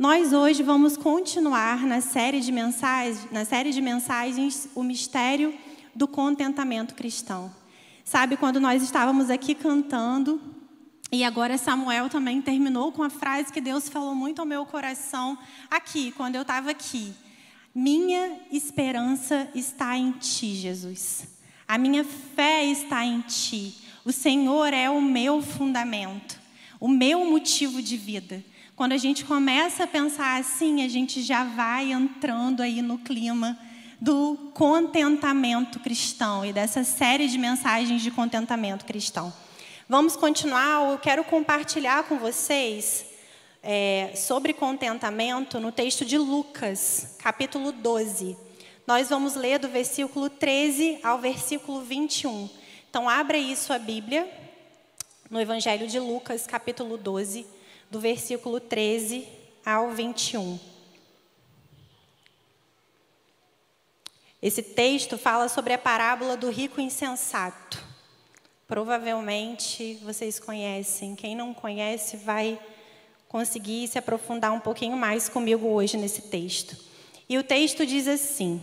Nós hoje vamos continuar na série de mensagens, na série de mensagens o mistério do contentamento cristão. Sabe quando nós estávamos aqui cantando e agora Samuel também terminou com a frase que Deus falou muito ao meu coração aqui, quando eu estava aqui. Minha esperança está em ti, Jesus. A minha fé está em ti. O Senhor é o meu fundamento, o meu motivo de vida. Quando a gente começa a pensar assim, a gente já vai entrando aí no clima do contentamento cristão e dessa série de mensagens de contentamento cristão. Vamos continuar. Eu quero compartilhar com vocês é, sobre contentamento no texto de Lucas, capítulo 12. Nós vamos ler do versículo 13 ao versículo 21. Então, abra aí sua Bíblia no Evangelho de Lucas, capítulo 12 do versículo 13 ao 21. Esse texto fala sobre a parábola do rico insensato. Provavelmente vocês conhecem. Quem não conhece vai conseguir se aprofundar um pouquinho mais comigo hoje nesse texto. E o texto diz assim: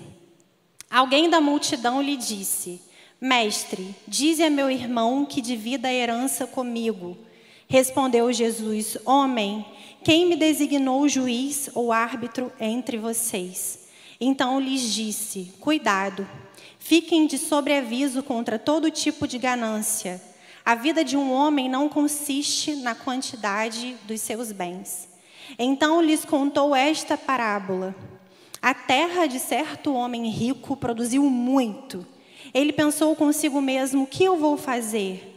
Alguém da multidão lhe disse: Mestre, dize a meu irmão que divida a herança comigo. Respondeu Jesus: Homem, quem me designou juiz ou árbitro entre vocês? Então lhes disse: Cuidado, fiquem de sobreaviso contra todo tipo de ganância. A vida de um homem não consiste na quantidade dos seus bens. Então lhes contou esta parábola: A terra de certo homem rico produziu muito. Ele pensou consigo mesmo: O que eu vou fazer?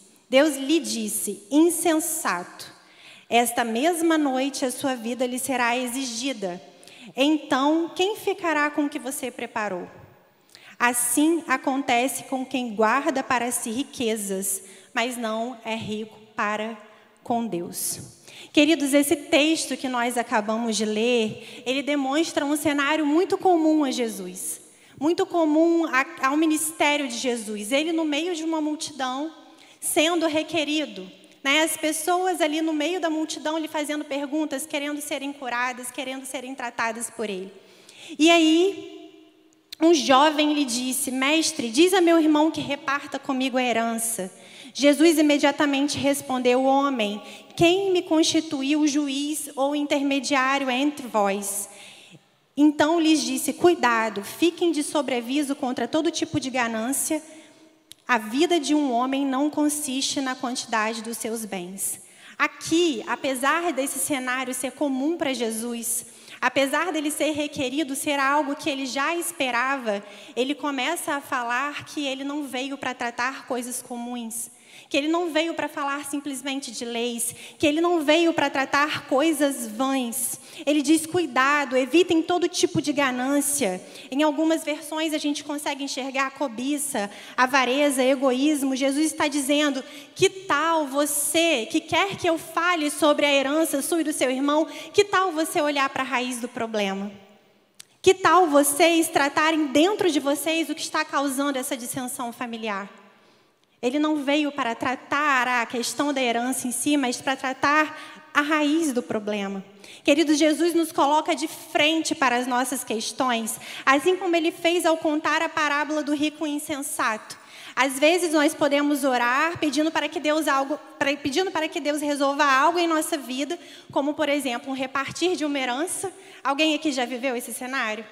Deus lhe disse: insensato, esta mesma noite a sua vida lhe será exigida. Então, quem ficará com o que você preparou? Assim acontece com quem guarda para si riquezas, mas não é rico para com Deus. Queridos, esse texto que nós acabamos de ler, ele demonstra um cenário muito comum a Jesus, muito comum ao ministério de Jesus. Ele no meio de uma multidão, sendo requerido. Né? As pessoas ali no meio da multidão lhe fazendo perguntas, querendo serem curadas, querendo serem tratadas por ele. E aí, um jovem lhe disse: Mestre, diz a meu irmão que reparta comigo a herança. Jesus imediatamente respondeu: Homem, quem me constituiu juiz ou intermediário entre vós? Então lhes disse: Cuidado, fiquem de sobreaviso contra todo tipo de ganância a vida de um homem não consiste na quantidade dos seus bens. Aqui, apesar desse cenário ser comum para Jesus, apesar dele ser requerido ser algo que ele já esperava, ele começa a falar que ele não veio para tratar coisas comuns, que ele não veio para falar simplesmente de leis, que ele não veio para tratar coisas vãs. Ele diz: cuidado, evitem todo tipo de ganância. Em algumas versões a gente consegue enxergar a cobiça, avareza, egoísmo. Jesus está dizendo: que tal você, que quer que eu fale sobre a herança sua e do seu irmão, que tal você olhar para a raiz do problema? Que tal vocês tratarem dentro de vocês o que está causando essa dissensão familiar? Ele não veio para tratar a questão da herança em si, mas para tratar a raiz do problema. Querido, Jesus nos coloca de frente para as nossas questões, assim como ele fez ao contar a parábola do rico insensato. Às vezes nós podemos orar pedindo para que Deus algo, pedindo para que Deus resolva algo em nossa vida, como por exemplo, um repartir de uma herança. Alguém aqui já viveu esse cenário?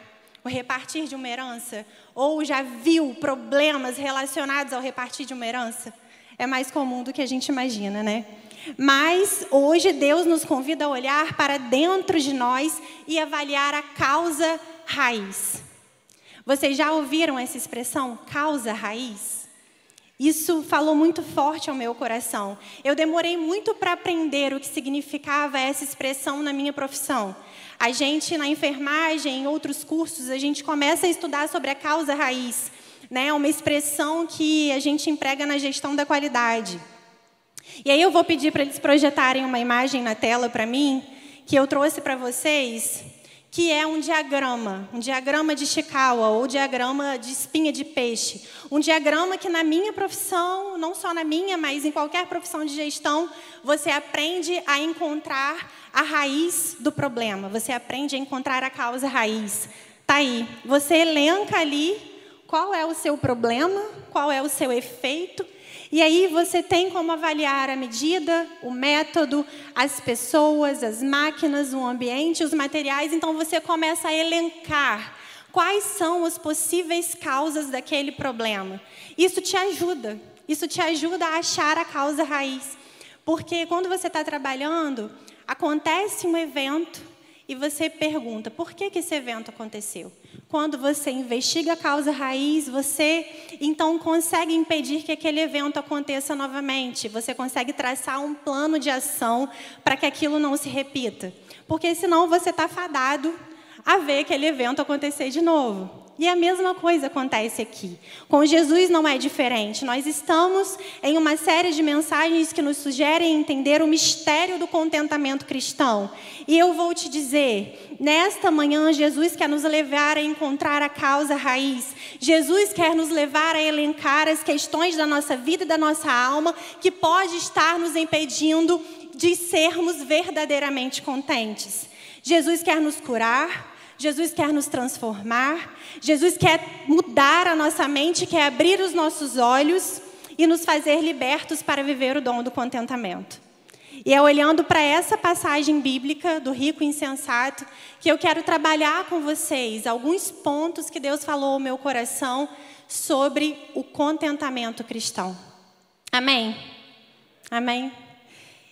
O repartir de uma herança? Ou já viu problemas relacionados ao repartir de uma herança? É mais comum do que a gente imagina, né? Mas hoje Deus nos convida a olhar para dentro de nós e avaliar a causa raiz. Vocês já ouviram essa expressão, causa raiz? Isso falou muito forte ao meu coração. Eu demorei muito para aprender o que significava essa expressão na minha profissão. A gente, na enfermagem, em outros cursos, a gente começa a estudar sobre a causa raiz, né? Uma expressão que a gente emprega na gestão da qualidade. E aí eu vou pedir para eles projetarem uma imagem na tela para mim, que eu trouxe para vocês, que é um diagrama, um diagrama de Chikawa ou diagrama de espinha de peixe. Um diagrama que na minha profissão, não só na minha, mas em qualquer profissão de gestão, você aprende a encontrar a raiz do problema, você aprende a encontrar a causa raiz. Tá aí, você elenca ali qual é o seu problema, qual é o seu efeito e aí você tem como avaliar a medida, o método, as pessoas, as máquinas, o ambiente, os materiais. Então você começa a elencar quais são as possíveis causas daquele problema. Isso te ajuda. Isso te ajuda a achar a causa raiz. Porque quando você está trabalhando, acontece um evento e você pergunta: por que, que esse evento aconteceu? Quando você investiga a causa raiz, você então consegue impedir que aquele evento aconteça novamente. Você consegue traçar um plano de ação para que aquilo não se repita. Porque senão você está fadado a ver aquele evento acontecer de novo. E a mesma coisa acontece aqui. Com Jesus não é diferente. Nós estamos em uma série de mensagens que nos sugerem entender o mistério do contentamento cristão. E eu vou te dizer, nesta manhã, Jesus quer nos levar a encontrar a causa raiz. Jesus quer nos levar a elencar as questões da nossa vida e da nossa alma que pode estar nos impedindo de sermos verdadeiramente contentes. Jesus quer nos curar, Jesus quer nos transformar, Jesus quer mudar a nossa mente, quer abrir os nossos olhos e nos fazer libertos para viver o dom do contentamento. E é olhando para essa passagem bíblica do rico insensato que eu quero trabalhar com vocês alguns pontos que Deus falou ao meu coração sobre o contentamento cristão. Amém? Amém?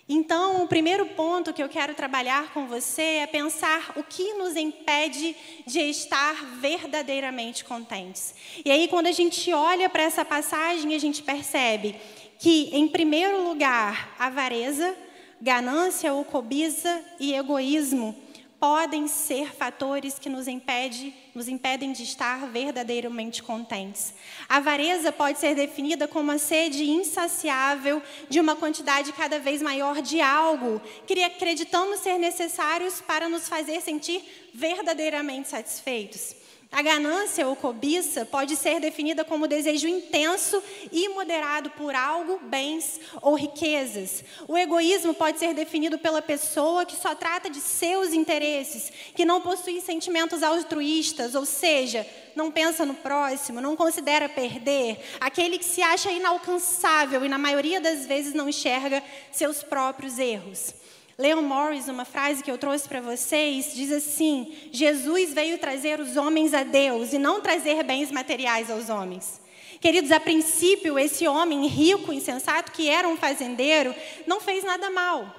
Então, o primeiro ponto que eu quero trabalhar com você é pensar o que nos impede de estar verdadeiramente contentes. E aí, quando a gente olha para essa passagem, a gente percebe que, em primeiro lugar, avareza, ganância ou cobiça e egoísmo podem ser fatores que nos, impede, nos impedem de estar verdadeiramente contentes. A avareza pode ser definida como a sede insaciável de uma quantidade cada vez maior de algo que acreditamos ser necessários para nos fazer sentir verdadeiramente satisfeitos. A ganância ou cobiça pode ser definida como desejo intenso e imoderado por algo, bens ou riquezas. O egoísmo pode ser definido pela pessoa que só trata de seus interesses, que não possui sentimentos altruístas, ou seja, não pensa no próximo, não considera perder, aquele que se acha inalcançável e na maioria das vezes não enxerga seus próprios erros. Leon Morris, uma frase que eu trouxe para vocês, diz assim: Jesus veio trazer os homens a Deus e não trazer bens materiais aos homens. Queridos, a princípio, esse homem rico, insensato, que era um fazendeiro, não fez nada mal.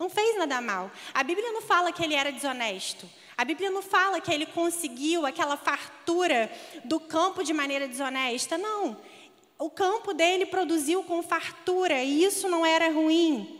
Não fez nada mal. A Bíblia não fala que ele era desonesto. A Bíblia não fala que ele conseguiu aquela fartura do campo de maneira desonesta. Não. O campo dele produziu com fartura e isso não era ruim.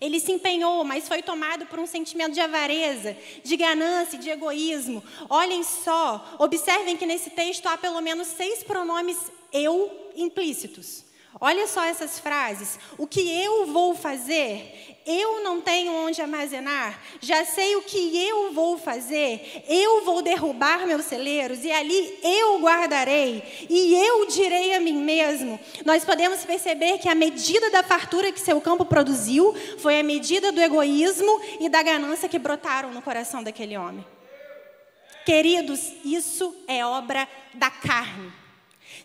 Ele se empenhou, mas foi tomado por um sentimento de avareza, de ganância, de egoísmo. Olhem só, observem que nesse texto há pelo menos seis pronomes eu implícitos. Olha só essas frases. O que eu vou fazer? Eu não tenho onde armazenar. Já sei o que eu vou fazer. Eu vou derrubar meus celeiros e ali eu guardarei. E eu direi a mim mesmo. Nós podemos perceber que a medida da fartura que seu campo produziu foi a medida do egoísmo e da ganância que brotaram no coração daquele homem. Queridos, isso é obra da carne.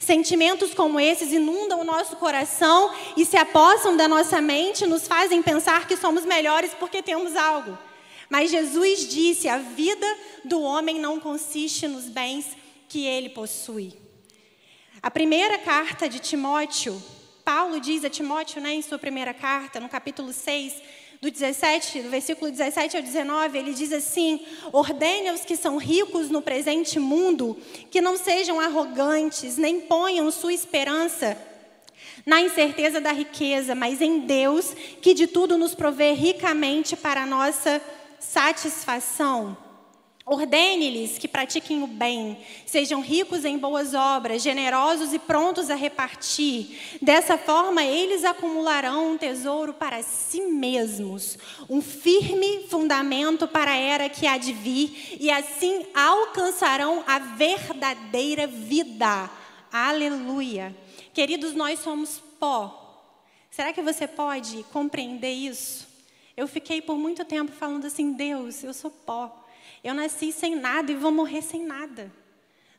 Sentimentos como esses inundam o nosso coração e se apossam da nossa mente, nos fazem pensar que somos melhores porque temos algo. Mas Jesus disse: a vida do homem não consiste nos bens que ele possui. A primeira carta de Timóteo, Paulo diz a Timóteo, né, em sua primeira carta, no capítulo 6, do 17, do versículo 17 ao 19, ele diz assim: Ordene aos que são ricos no presente mundo que não sejam arrogantes, nem ponham sua esperança Na incerteza da riqueza, mas em Deus, que de tudo nos provê ricamente para a nossa satisfação. Ordene-lhes que pratiquem o bem, sejam ricos em boas obras, generosos e prontos a repartir. Dessa forma, eles acumularão um tesouro para si mesmos, um firme fundamento para a era que há de vir, e assim alcançarão a verdadeira vida. Aleluia. Queridos, nós somos pó. Será que você pode compreender isso? Eu fiquei por muito tempo falando assim: Deus, eu sou pó. Eu nasci sem nada e vou morrer sem nada.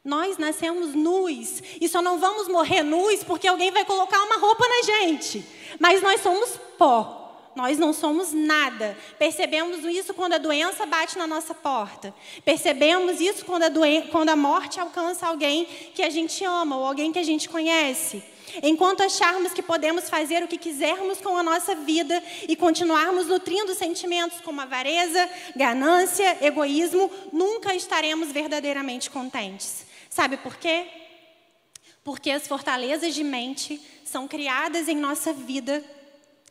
Nós nascemos nus e só não vamos morrer nus porque alguém vai colocar uma roupa na gente. Mas nós somos pó. Nós não somos nada. Percebemos isso quando a doença bate na nossa porta. Percebemos isso quando a, quando a morte alcança alguém que a gente ama ou alguém que a gente conhece. Enquanto acharmos que podemos fazer o que quisermos com a nossa vida e continuarmos nutrindo sentimentos como avareza, ganância, egoísmo, nunca estaremos verdadeiramente contentes. Sabe por quê? Porque as fortalezas de mente são criadas em nossa vida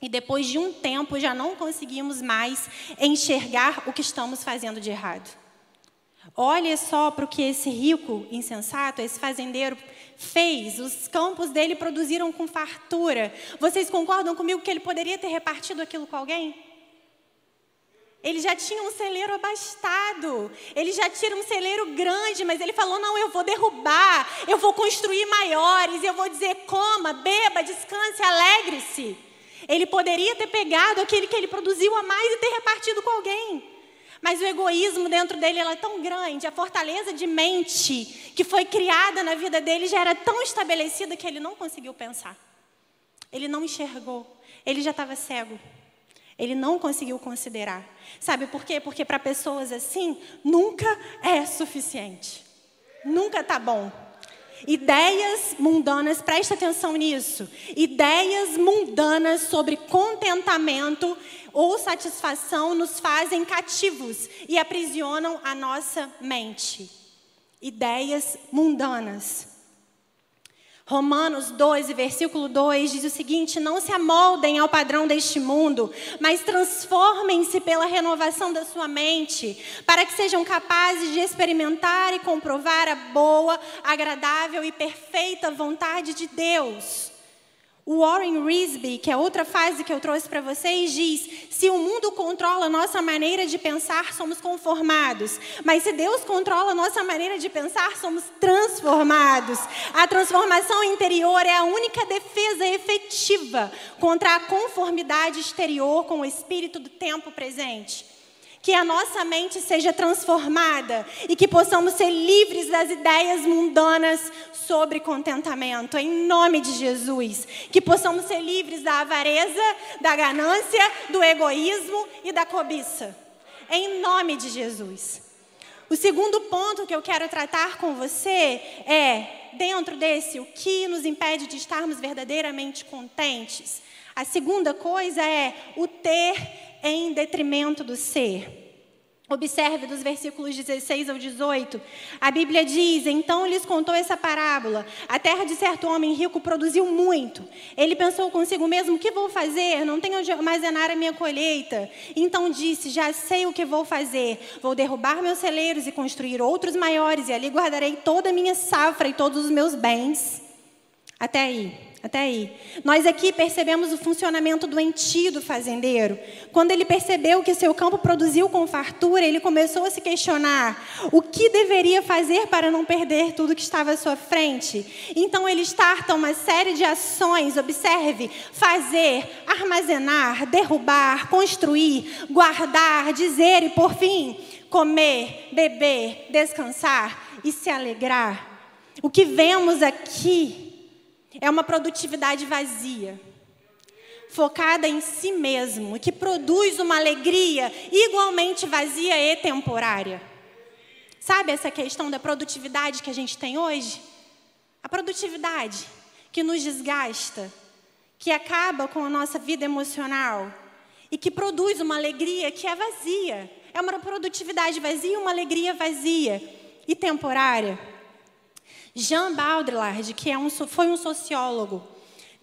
e depois de um tempo já não conseguimos mais enxergar o que estamos fazendo de errado. Olha só para o que esse rico insensato, esse fazendeiro fez. Os campos dele produziram com fartura. Vocês concordam comigo que ele poderia ter repartido aquilo com alguém? Ele já tinha um celeiro abastado, ele já tinha um celeiro grande, mas ele falou: não, eu vou derrubar, eu vou construir maiores, eu vou dizer: coma, beba, descanse, alegre-se. Ele poderia ter pegado aquele que ele produziu a mais e ter repartido com alguém. Mas o egoísmo dentro dele é tão grande, a fortaleza de mente que foi criada na vida dele já era tão estabelecida que ele não conseguiu pensar. Ele não enxergou, ele já estava cego. Ele não conseguiu considerar. Sabe por quê? Porque para pessoas assim, nunca é suficiente. Nunca está bom. Ideias mundanas, presta atenção nisso. Ideias mundanas sobre contentamento ou satisfação nos fazem cativos e aprisionam a nossa mente. Ideias mundanas. Romanos 12, versículo 2 diz o seguinte: Não se amoldem ao padrão deste mundo, mas transformem-se pela renovação da sua mente, para que sejam capazes de experimentar e comprovar a boa, agradável e perfeita vontade de Deus. O Warren Risby, que é outra fase que eu trouxe para vocês, diz: se o mundo controla a nossa maneira de pensar, somos conformados. Mas se Deus controla a nossa maneira de pensar, somos transformados. A transformação interior é a única defesa efetiva contra a conformidade exterior com o espírito do tempo presente que a nossa mente seja transformada e que possamos ser livres das ideias mundanas sobre contentamento, em nome de Jesus. Que possamos ser livres da avareza, da ganância, do egoísmo e da cobiça, em nome de Jesus. O segundo ponto que eu quero tratar com você é, dentro desse, o que nos impede de estarmos verdadeiramente contentes. A segunda coisa é o ter em detrimento do ser. Observe dos versículos 16 ao 18. A Bíblia diz: Então lhes contou essa parábola. A terra de certo homem rico produziu muito. Ele pensou consigo mesmo: O que vou fazer? Não tenho onde armazenar a minha colheita. Então disse: Já sei o que vou fazer. Vou derrubar meus celeiros e construir outros maiores, e ali guardarei toda a minha safra e todos os meus bens. Até aí. Até aí. Nós aqui percebemos o funcionamento doentio do fazendeiro. Quando ele percebeu que seu campo produziu com fartura, ele começou a se questionar o que deveria fazer para não perder tudo que estava à sua frente. Então ele starta uma série de ações, observe, fazer, armazenar, derrubar, construir, guardar, dizer e por fim, comer, beber, descansar e se alegrar. O que vemos aqui é uma produtividade vazia, focada em si mesmo, que produz uma alegria igualmente vazia e temporária. Sabe essa questão da produtividade que a gente tem hoje? A produtividade que nos desgasta, que acaba com a nossa vida emocional e que produz uma alegria que é vazia. É uma produtividade vazia, uma alegria vazia e temporária. Jean Baudrillard, que é um, foi um sociólogo,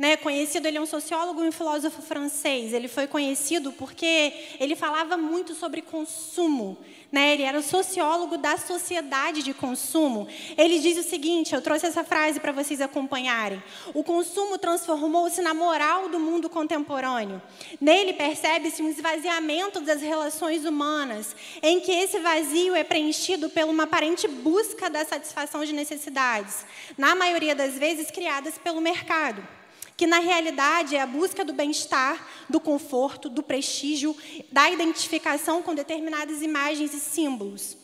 Né, conhecido, ele é um sociólogo e um filósofo francês. Ele foi conhecido porque ele falava muito sobre consumo. Né? Ele era sociólogo da sociedade de consumo. Ele diz o seguinte: eu trouxe essa frase para vocês acompanharem. O consumo transformou-se na moral do mundo contemporâneo. Nele percebe-se um esvaziamento das relações humanas, em que esse vazio é preenchido por uma aparente busca da satisfação de necessidades, na maioria das vezes criadas pelo mercado que na realidade é a busca do bem-estar, do conforto, do prestígio, da identificação com determinadas imagens e símbolos.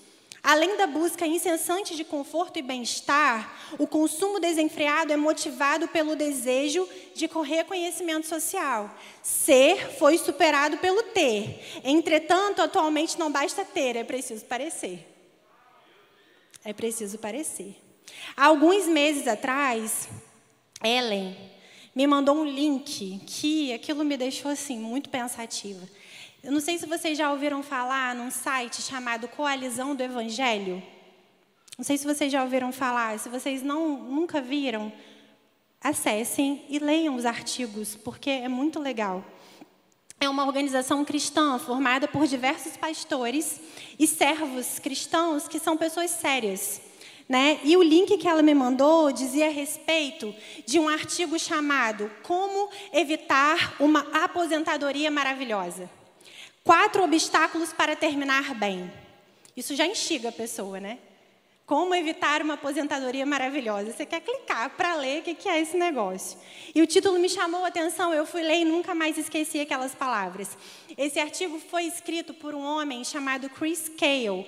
Além da busca incessante de conforto e bem-estar, o consumo desenfreado é motivado pelo desejo de reconhecimento social. Ser foi superado pelo ter. Entretanto, atualmente não basta ter, é preciso parecer. É preciso parecer. Há alguns meses atrás, Ellen, me mandou um link que aquilo me deixou assim muito pensativa. Eu não sei se vocês já ouviram falar num site chamado Coalizão do Evangelho. Não sei se vocês já ouviram falar. Se vocês não nunca viram, acessem e leiam os artigos, porque é muito legal. É uma organização cristã formada por diversos pastores e servos cristãos que são pessoas sérias né? E o link que ela me mandou dizia a respeito de um artigo chamado Como Evitar uma Aposentadoria Maravilhosa. Quatro obstáculos para terminar bem. Isso já instiga a pessoa, né? Como evitar uma aposentadoria maravilhosa. Você quer clicar para ler o que é esse negócio. E o título me chamou a atenção, eu fui ler e nunca mais esqueci aquelas palavras. Esse artigo foi escrito por um homem chamado Chris Cale.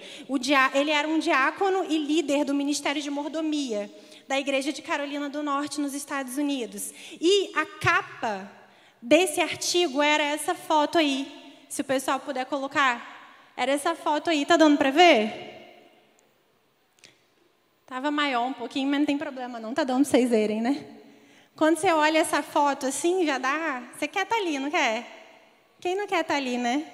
Ele era um diácono e líder do Ministério de Mordomia da Igreja de Carolina do Norte, nos Estados Unidos. E a capa desse artigo era essa foto aí. Se o pessoal puder colocar. Era essa foto aí. Tá dando para ver? Estava maior um pouquinho, mas não tem problema, não está dando para vocês verem, né? Quando você olha essa foto assim, já dá. Você quer estar tá ali, não quer? Quem não quer estar tá ali, né?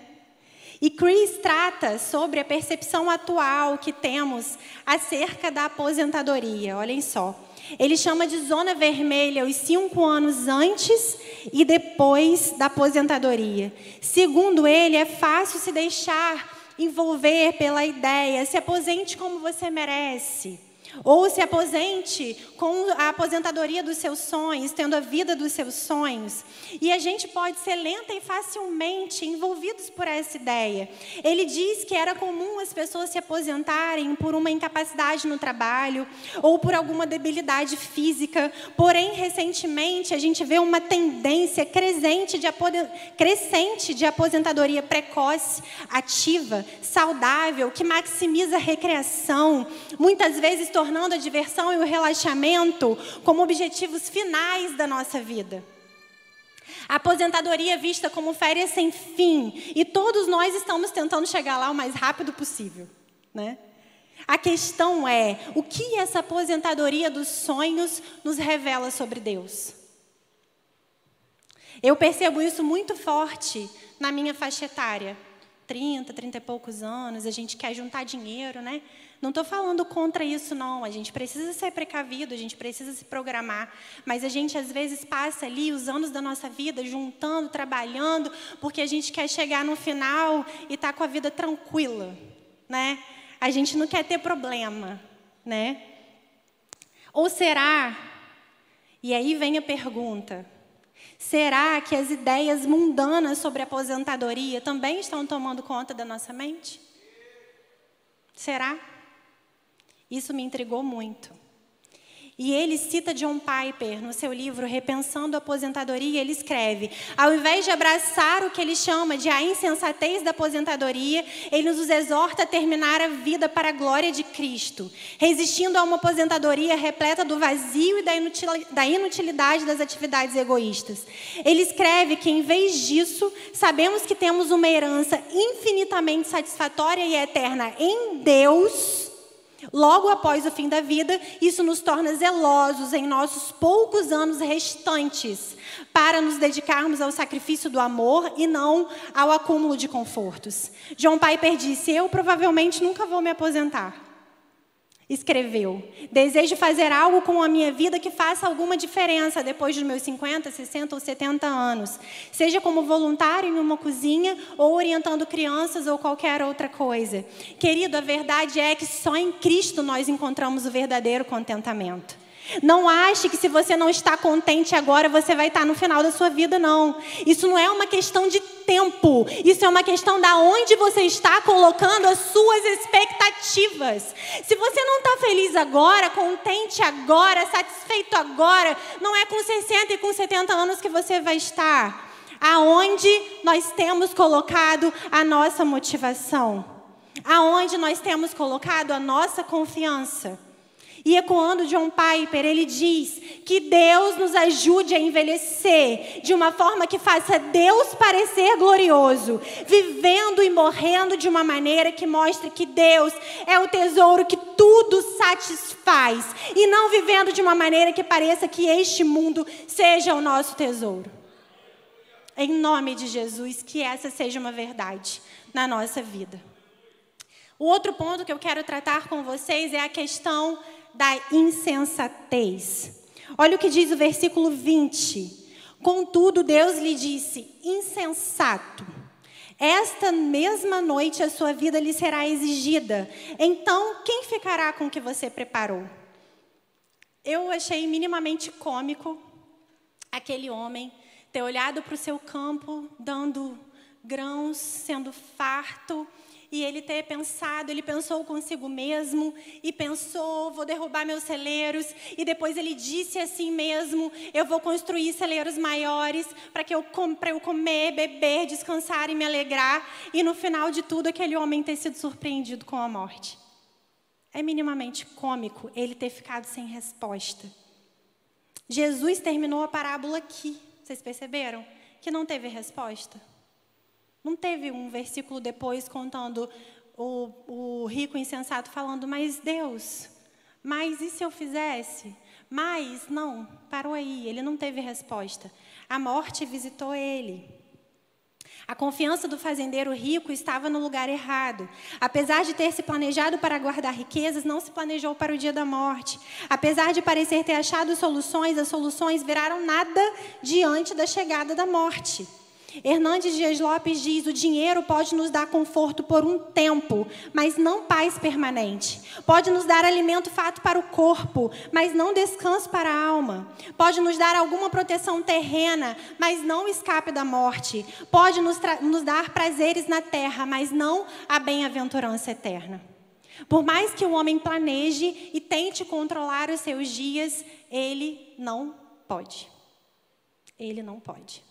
E Chris trata sobre a percepção atual que temos acerca da aposentadoria. Olhem só. Ele chama de zona vermelha os cinco anos antes e depois da aposentadoria. Segundo ele, é fácil se deixar envolver pela ideia: se aposente como você merece. Ou se aposente com a aposentadoria dos seus sonhos, tendo a vida dos seus sonhos. E a gente pode ser lenta e facilmente envolvidos por essa ideia. Ele diz que era comum as pessoas se aposentarem por uma incapacidade no trabalho ou por alguma debilidade física. Porém, recentemente, a gente vê uma tendência crescente de, crescente de aposentadoria precoce, ativa, saudável, que maximiza a recreação, muitas vezes tornando tornando a diversão e o relaxamento como objetivos finais da nossa vida. A aposentadoria é vista como férias sem fim e todos nós estamos tentando chegar lá o mais rápido possível, né? A questão é, o que essa aposentadoria dos sonhos nos revela sobre Deus? Eu percebo isso muito forte na minha faixa etária. 30, 30 e poucos anos, a gente quer juntar dinheiro, né? Não estou falando contra isso, não. A gente precisa ser precavido, a gente precisa se programar. Mas a gente, às vezes, passa ali os anos da nossa vida juntando, trabalhando, porque a gente quer chegar no final e estar tá com a vida tranquila. Né? A gente não quer ter problema. Né? Ou será? E aí vem a pergunta: será que as ideias mundanas sobre aposentadoria também estão tomando conta da nossa mente? Será? Isso me intrigou muito. E ele cita John Piper no seu livro Repensando a Aposentadoria. Ele escreve: ao invés de abraçar o que ele chama de a insensatez da aposentadoria, ele nos exorta a terminar a vida para a glória de Cristo, resistindo a uma aposentadoria repleta do vazio e da inutilidade das atividades egoístas. Ele escreve que, em vez disso, sabemos que temos uma herança infinitamente satisfatória e eterna em Deus Logo após o fim da vida, isso nos torna zelosos em nossos poucos anos restantes para nos dedicarmos ao sacrifício do amor e não ao acúmulo de confortos. John Piper disse: Eu provavelmente nunca vou me aposentar. Escreveu: Desejo fazer algo com a minha vida que faça alguma diferença depois dos meus 50, 60 ou 70 anos. Seja como voluntário em uma cozinha ou orientando crianças ou qualquer outra coisa. Querido, a verdade é que só em Cristo nós encontramos o verdadeiro contentamento. Não ache que se você não está contente agora, você vai estar no final da sua vida, não. Isso não é uma questão de tempo. Isso é uma questão da onde você está colocando as suas expectativas. Se você não está feliz agora, contente agora, satisfeito agora, não é com 60 e com 70 anos que você vai estar. Aonde nós temos colocado a nossa motivação? Aonde nós temos colocado a nossa confiança? E ecoando John Piper, ele diz que Deus nos ajude a envelhecer de uma forma que faça Deus parecer glorioso, vivendo e morrendo de uma maneira que mostre que Deus é o tesouro que tudo satisfaz, e não vivendo de uma maneira que pareça que este mundo seja o nosso tesouro. Em nome de Jesus, que essa seja uma verdade na nossa vida. O outro ponto que eu quero tratar com vocês é a questão da insensatez. Olha o que diz o versículo 20. Contudo, Deus lhe disse: insensato. Esta mesma noite a sua vida lhe será exigida. Então, quem ficará com o que você preparou? Eu achei minimamente cômico aquele homem ter olhado para o seu campo, dando grãos, sendo farto, e ele ter pensado, ele pensou consigo mesmo e pensou, vou derrubar meus celeiros, e depois ele disse assim mesmo, eu vou construir celeiros maiores para que eu para eu comer, beber, descansar e me alegrar, e no final de tudo aquele homem ter sido surpreendido com a morte. É minimamente cômico ele ter ficado sem resposta. Jesus terminou a parábola aqui. Vocês perceberam? Que não teve resposta. Não teve um versículo depois contando o, o rico insensato falando, mas Deus, mas e se eu fizesse? Mas, não, parou aí, ele não teve resposta. A morte visitou ele. A confiança do fazendeiro rico estava no lugar errado. Apesar de ter se planejado para guardar riquezas, não se planejou para o dia da morte. Apesar de parecer ter achado soluções, as soluções viraram nada diante da chegada da morte. Hernandes Dias Lopes diz: o dinheiro pode nos dar conforto por um tempo, mas não paz permanente. Pode nos dar alimento fato para o corpo, mas não descanso para a alma. Pode nos dar alguma proteção terrena, mas não escape da morte. Pode nos, nos dar prazeres na terra, mas não a bem-aventurança eterna. Por mais que o homem planeje e tente controlar os seus dias, ele não pode. Ele não pode.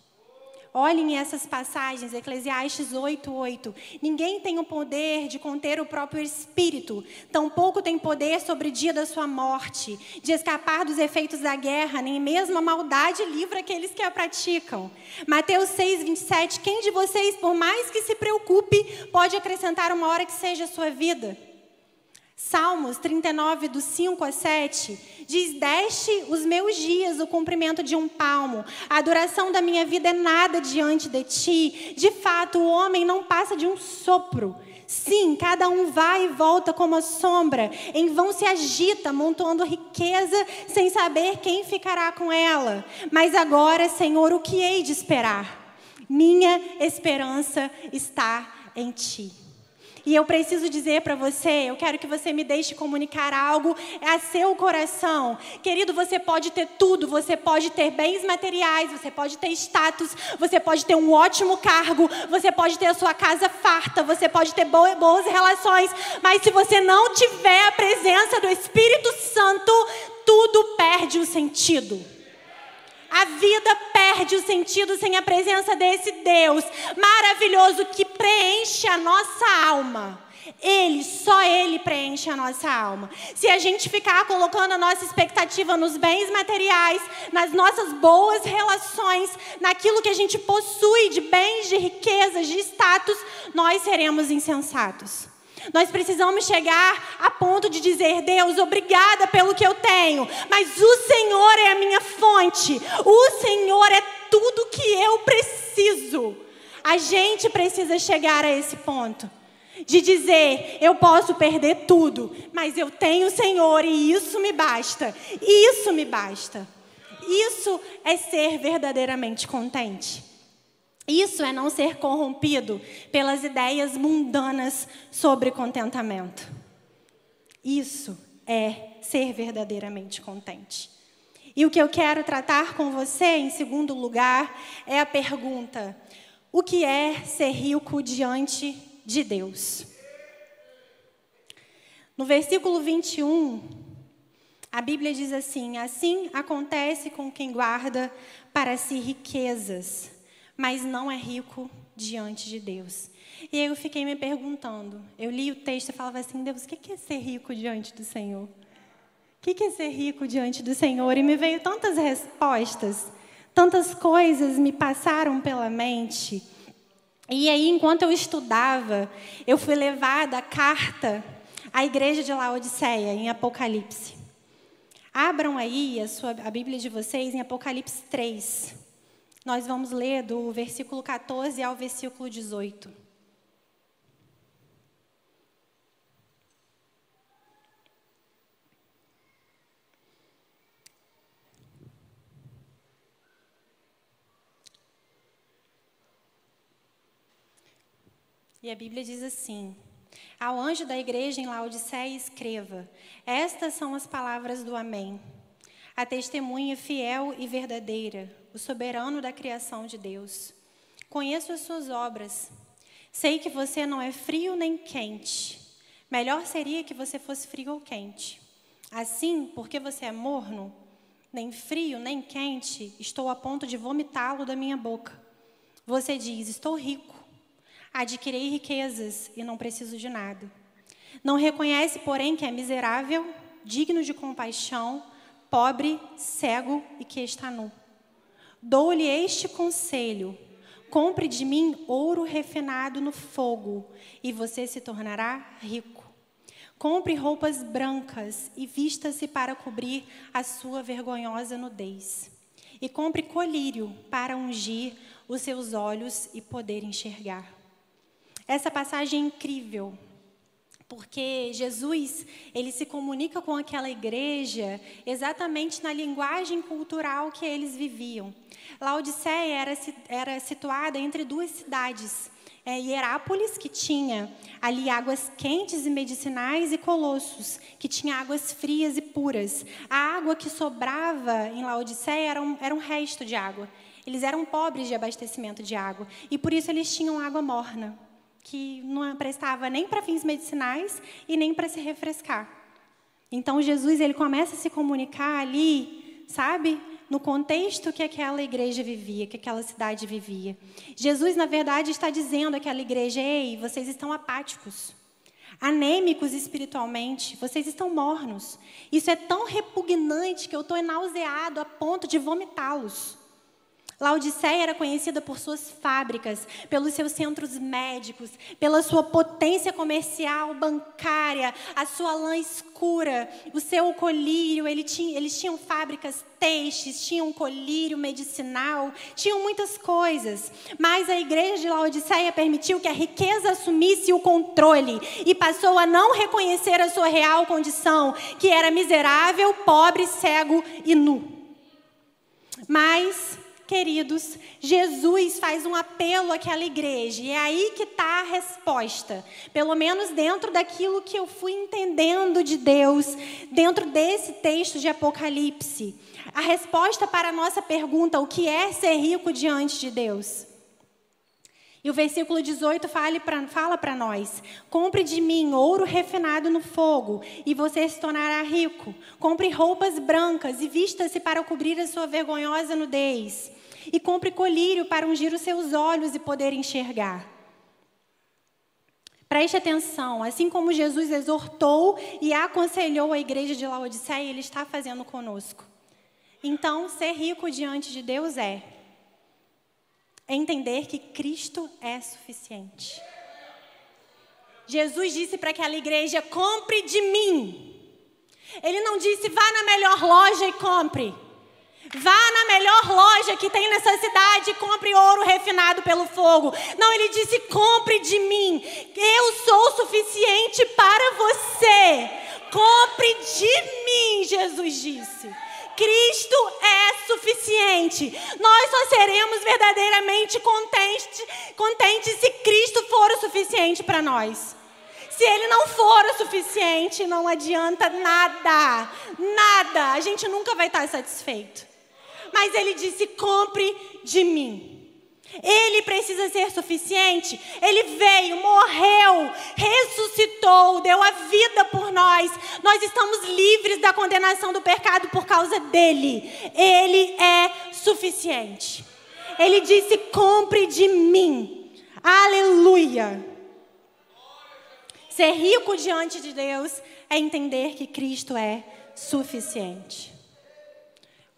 Olhem essas passagens, Eclesiastes 8, 8. Ninguém tem o poder de conter o próprio espírito, tampouco tem poder sobre o dia da sua morte, de escapar dos efeitos da guerra, nem mesmo a maldade livra aqueles que a praticam. Mateus 6, 27. Quem de vocês, por mais que se preocupe, pode acrescentar uma hora que seja a sua vida? Salmos 39, do 5 a 7, diz: Deste os meus dias o cumprimento de um palmo, a duração da minha vida é nada diante de ti. De fato, o homem não passa de um sopro. Sim, cada um vai e volta como a sombra, em vão se agita, montando riqueza, sem saber quem ficará com ela. Mas agora, Senhor, o que hei de esperar? Minha esperança está em ti. E eu preciso dizer para você, eu quero que você me deixe comunicar algo a seu coração. Querido, você pode ter tudo, você pode ter bens materiais, você pode ter status, você pode ter um ótimo cargo, você pode ter a sua casa farta, você pode ter boas relações, mas se você não tiver a presença do Espírito Santo, tudo perde o sentido. A vida perde o sentido sem a presença desse Deus maravilhoso que preenche a nossa alma. Ele, só Ele preenche a nossa alma. Se a gente ficar colocando a nossa expectativa nos bens materiais, nas nossas boas relações, naquilo que a gente possui de bens, de riquezas, de status, nós seremos insensatos. Nós precisamos chegar a ponto de dizer: Deus, obrigada pelo que eu tenho, mas o Senhor é a minha fonte, o Senhor é tudo que eu preciso. A gente precisa chegar a esse ponto. de dizer: eu posso perder tudo, mas eu tenho o Senhor e isso me basta. Isso me basta. Isso é ser verdadeiramente contente. Isso é não ser corrompido pelas ideias mundanas sobre contentamento. Isso é ser verdadeiramente contente. E o que eu quero tratar com você, em segundo lugar, é a pergunta: o que é ser rico diante de Deus? No versículo 21, a Bíblia diz assim: Assim acontece com quem guarda para si riquezas, mas não é rico diante de Deus. E eu fiquei me perguntando. Eu li o texto e falava assim: Deus, o que é ser rico diante do Senhor? O que é ser rico diante do Senhor? E me veio tantas respostas, tantas coisas me passaram pela mente. E aí, enquanto eu estudava, eu fui levada à carta à igreja de Laodiceia, em Apocalipse. Abram aí a, sua, a Bíblia de vocês em Apocalipse 3. Nós vamos ler do versículo 14 ao versículo 18. E a Bíblia diz assim: ao anjo da igreja em Laodiceia, escreva: Estas são as palavras do Amém. A testemunha fiel e verdadeira, o soberano da criação de Deus. Conheço as suas obras. Sei que você não é frio nem quente. Melhor seria que você fosse frio ou quente. Assim, porque você é morno, nem frio nem quente, estou a ponto de vomitá-lo da minha boca. Você diz: Estou rico Adquirei riquezas e não preciso de nada. Não reconhece, porém, que é miserável, digno de compaixão, pobre, cego e que está nu. Dou-lhe este conselho: compre de mim ouro refinado no fogo, e você se tornará rico. Compre roupas brancas e vista-se para cobrir a sua vergonhosa nudez. E compre colírio para ungir os seus olhos e poder enxergar. Essa passagem é incrível, porque Jesus, ele se comunica com aquela igreja exatamente na linguagem cultural que eles viviam. Laodiceia era, era situada entre duas cidades, é, Hierápolis, que tinha ali águas quentes e medicinais, e Colossos, que tinha águas frias e puras. A água que sobrava em Laodiceia era um, era um resto de água. Eles eram pobres de abastecimento de água, e por isso eles tinham água morna que não prestava nem para fins medicinais e nem para se refrescar. Então Jesus ele começa a se comunicar ali, sabe, no contexto que aquela igreja vivia, que aquela cidade vivia. Jesus na verdade está dizendo àquela igreja: ei, vocês estão apáticos. Anêmicos espiritualmente, vocês estão mornos. Isso é tão repugnante que eu estou nauseado a ponto de vomitá-los. Laodiceia era conhecida por suas fábricas, pelos seus centros médicos, pela sua potência comercial, bancária, a sua lã escura, o seu colírio. Ele tinha, eles tinham fábricas têxteis, tinham colírio medicinal, tinham muitas coisas. Mas a igreja de Laodiceia permitiu que a riqueza assumisse o controle e passou a não reconhecer a sua real condição, que era miserável, pobre, cego e nu. Mas Queridos, Jesus faz um apelo àquela igreja, e é aí que está a resposta. Pelo menos dentro daquilo que eu fui entendendo de Deus, dentro desse texto de Apocalipse. A resposta para a nossa pergunta: o que é ser rico diante de Deus? E o versículo 18 fala para nós: Compre de mim ouro refinado no fogo, e você se tornará rico. Compre roupas brancas e vista-se para cobrir a sua vergonhosa nudez. E compre colírio para ungir os seus olhos e poder enxergar. Preste atenção, assim como Jesus exortou e aconselhou a igreja de Laodiceia, ele está fazendo conosco. Então, ser rico diante de Deus é entender que Cristo é suficiente. Jesus disse para aquela igreja: compre de mim. Ele não disse, vá na melhor loja e compre. Vá na melhor loja que tem nessa cidade e compre ouro refinado pelo fogo. Não, ele disse: compre de mim. Eu sou suficiente para você. Compre de mim, Jesus disse. Cristo é suficiente. Nós só seremos verdadeiramente contentes, contentes se Cristo for o suficiente para nós. Se ele não for o suficiente, não adianta nada. Nada. A gente nunca vai estar satisfeito. Mas ele disse: compre de mim. Ele precisa ser suficiente. Ele veio, morreu, ressuscitou, deu a vida por nós. Nós estamos livres da condenação do pecado por causa dele. Ele é suficiente. Ele disse: compre de mim. Aleluia. Ser rico diante de Deus é entender que Cristo é suficiente.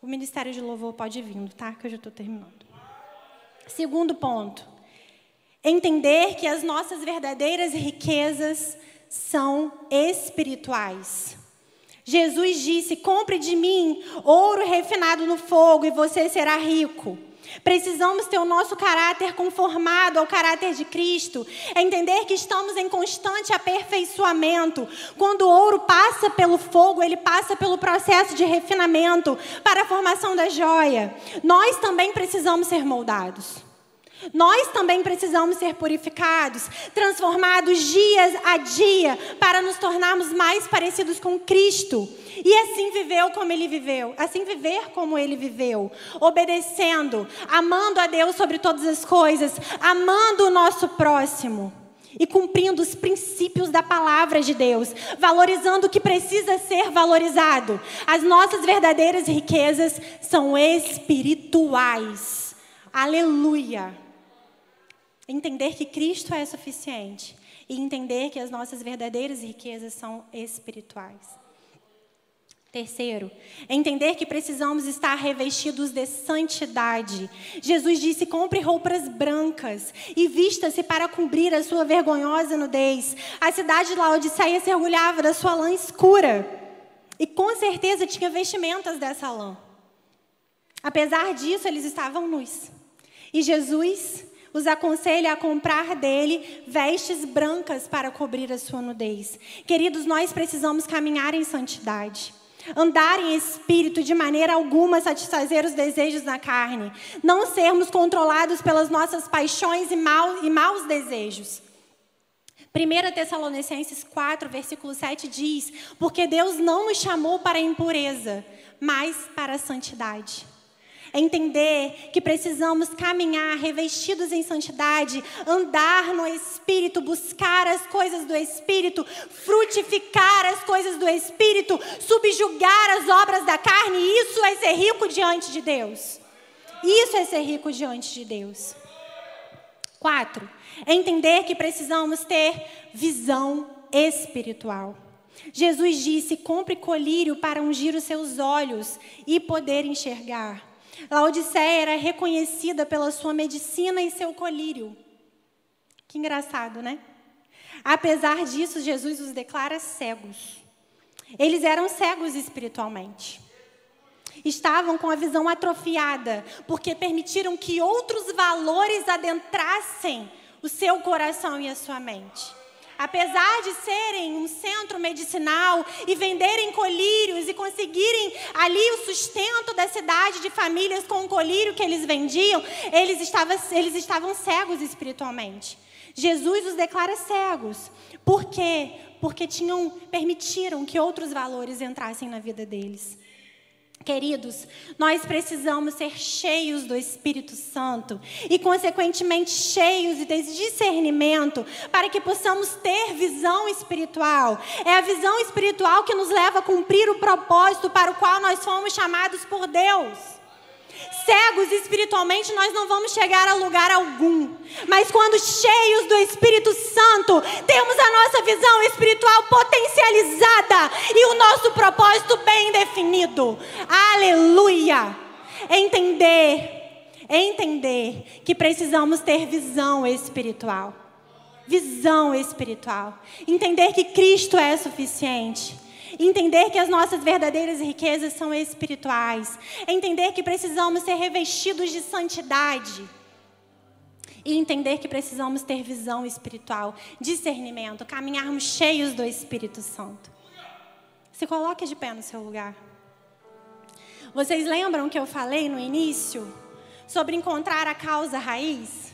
O ministério de louvor pode vir, tá? Que eu já estou terminando. Segundo ponto. Entender que as nossas verdadeiras riquezas são espirituais. Jesus disse: Compre de mim ouro refinado no fogo e você será rico. Precisamos ter o nosso caráter conformado ao caráter de Cristo, é entender que estamos em constante aperfeiçoamento. Quando o ouro passa pelo fogo, ele passa pelo processo de refinamento para a formação da joia. Nós também precisamos ser moldados. Nós também precisamos ser purificados, transformados dias a dia, para nos tornarmos mais parecidos com Cristo. E assim viveu como ele viveu, assim viver como ele viveu, obedecendo, amando a Deus sobre todas as coisas, amando o nosso próximo e cumprindo os princípios da palavra de Deus, valorizando o que precisa ser valorizado. As nossas verdadeiras riquezas são espirituais. Aleluia. Entender que Cristo é suficiente e entender que as nossas verdadeiras riquezas são espirituais. Terceiro, entender que precisamos estar revestidos de santidade. Jesus disse: compre roupas brancas e vista-se para cobrir a sua vergonhosa nudez. A cidade de Laodiceia se orgulhava da sua lã escura e com certeza tinha vestimentas dessa lã. Apesar disso, eles estavam nus. E Jesus os aconselha a comprar dele vestes brancas para cobrir a sua nudez. Queridos, nós precisamos caminhar em santidade. Andar em espírito de maneira alguma satisfazer os desejos da carne. Não sermos controlados pelas nossas paixões e, mal, e maus desejos. 1 Tessalonicenses 4, versículo 7 diz: Porque Deus não nos chamou para a impureza, mas para a santidade entender que precisamos caminhar revestidos em santidade, andar no Espírito, buscar as coisas do Espírito, frutificar as coisas do Espírito, subjugar as obras da carne. Isso é ser rico diante de Deus. Isso é ser rico diante de Deus. Quatro, entender que precisamos ter visão espiritual. Jesus disse: compre colírio para ungir os seus olhos e poder enxergar. Laodiceia era reconhecida pela sua medicina e seu colírio. Que engraçado, né? Apesar disso, Jesus os declara cegos. Eles eram cegos espiritualmente. Estavam com a visão atrofiada, porque permitiram que outros valores adentrassem o seu coração e a sua mente apesar de serem um centro medicinal e venderem colírios e conseguirem ali o sustento da cidade de famílias com o colírio que eles vendiam, eles estavam, eles estavam cegos espiritualmente. Jesus os declara cegos. Por quê? Porque tinham, permitiram que outros valores entrassem na vida deles. Queridos, nós precisamos ser cheios do Espírito Santo e, consequentemente, cheios de discernimento para que possamos ter visão espiritual. É a visão espiritual que nos leva a cumprir o propósito para o qual nós fomos chamados por Deus. Cegos espiritualmente, nós não vamos chegar a lugar algum. Mas quando cheios do Espírito Santo, temos a nossa visão espiritual potencializada e o nosso propósito bem definido. Aleluia! Entender, entender que precisamos ter visão espiritual. Visão espiritual. Entender que Cristo é suficiente Entender que as nossas verdadeiras riquezas são espirituais. Entender que precisamos ser revestidos de santidade. E entender que precisamos ter visão espiritual, discernimento, caminharmos cheios do Espírito Santo. Se coloque de pé no seu lugar. Vocês lembram que eu falei no início sobre encontrar a causa raiz?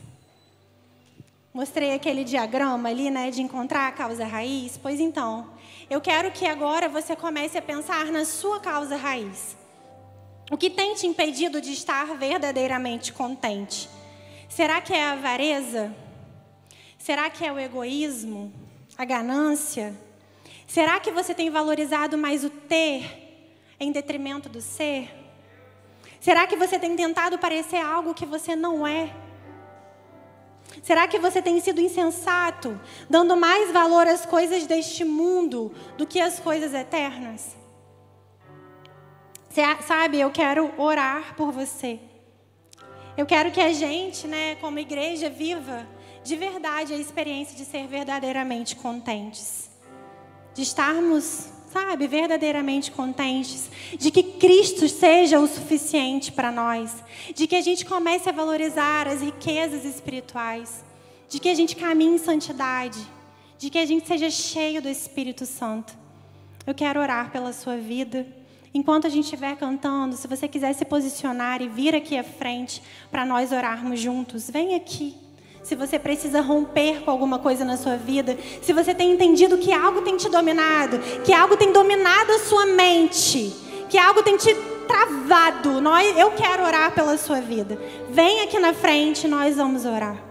Mostrei aquele diagrama ali, né, de encontrar a causa raiz. Pois então, eu quero que agora você comece a pensar na sua causa raiz. O que tem te impedido de estar verdadeiramente contente? Será que é a avareza? Será que é o egoísmo? A ganância? Será que você tem valorizado mais o ter em detrimento do ser? Será que você tem tentado parecer algo que você não é? Será que você tem sido insensato, dando mais valor às coisas deste mundo do que às coisas eternas? Sabe, eu quero orar por você. Eu quero que a gente, né, como igreja, viva de verdade a experiência de ser verdadeiramente contentes. De estarmos, sabe, verdadeiramente contentes. De que Cristo seja o suficiente para nós. De que a gente comece a valorizar as riquezas espirituais. De que a gente caminhe em santidade. De que a gente seja cheio do Espírito Santo. Eu quero orar pela sua vida. Enquanto a gente estiver cantando, se você quiser se posicionar e vir aqui à frente para nós orarmos juntos, vem aqui. Se você precisa romper com alguma coisa na sua vida, se você tem entendido que algo tem te dominado, que algo tem dominado a sua mente, que algo tem te travado, nós, eu quero orar pela sua vida. Vem aqui na frente, nós vamos orar.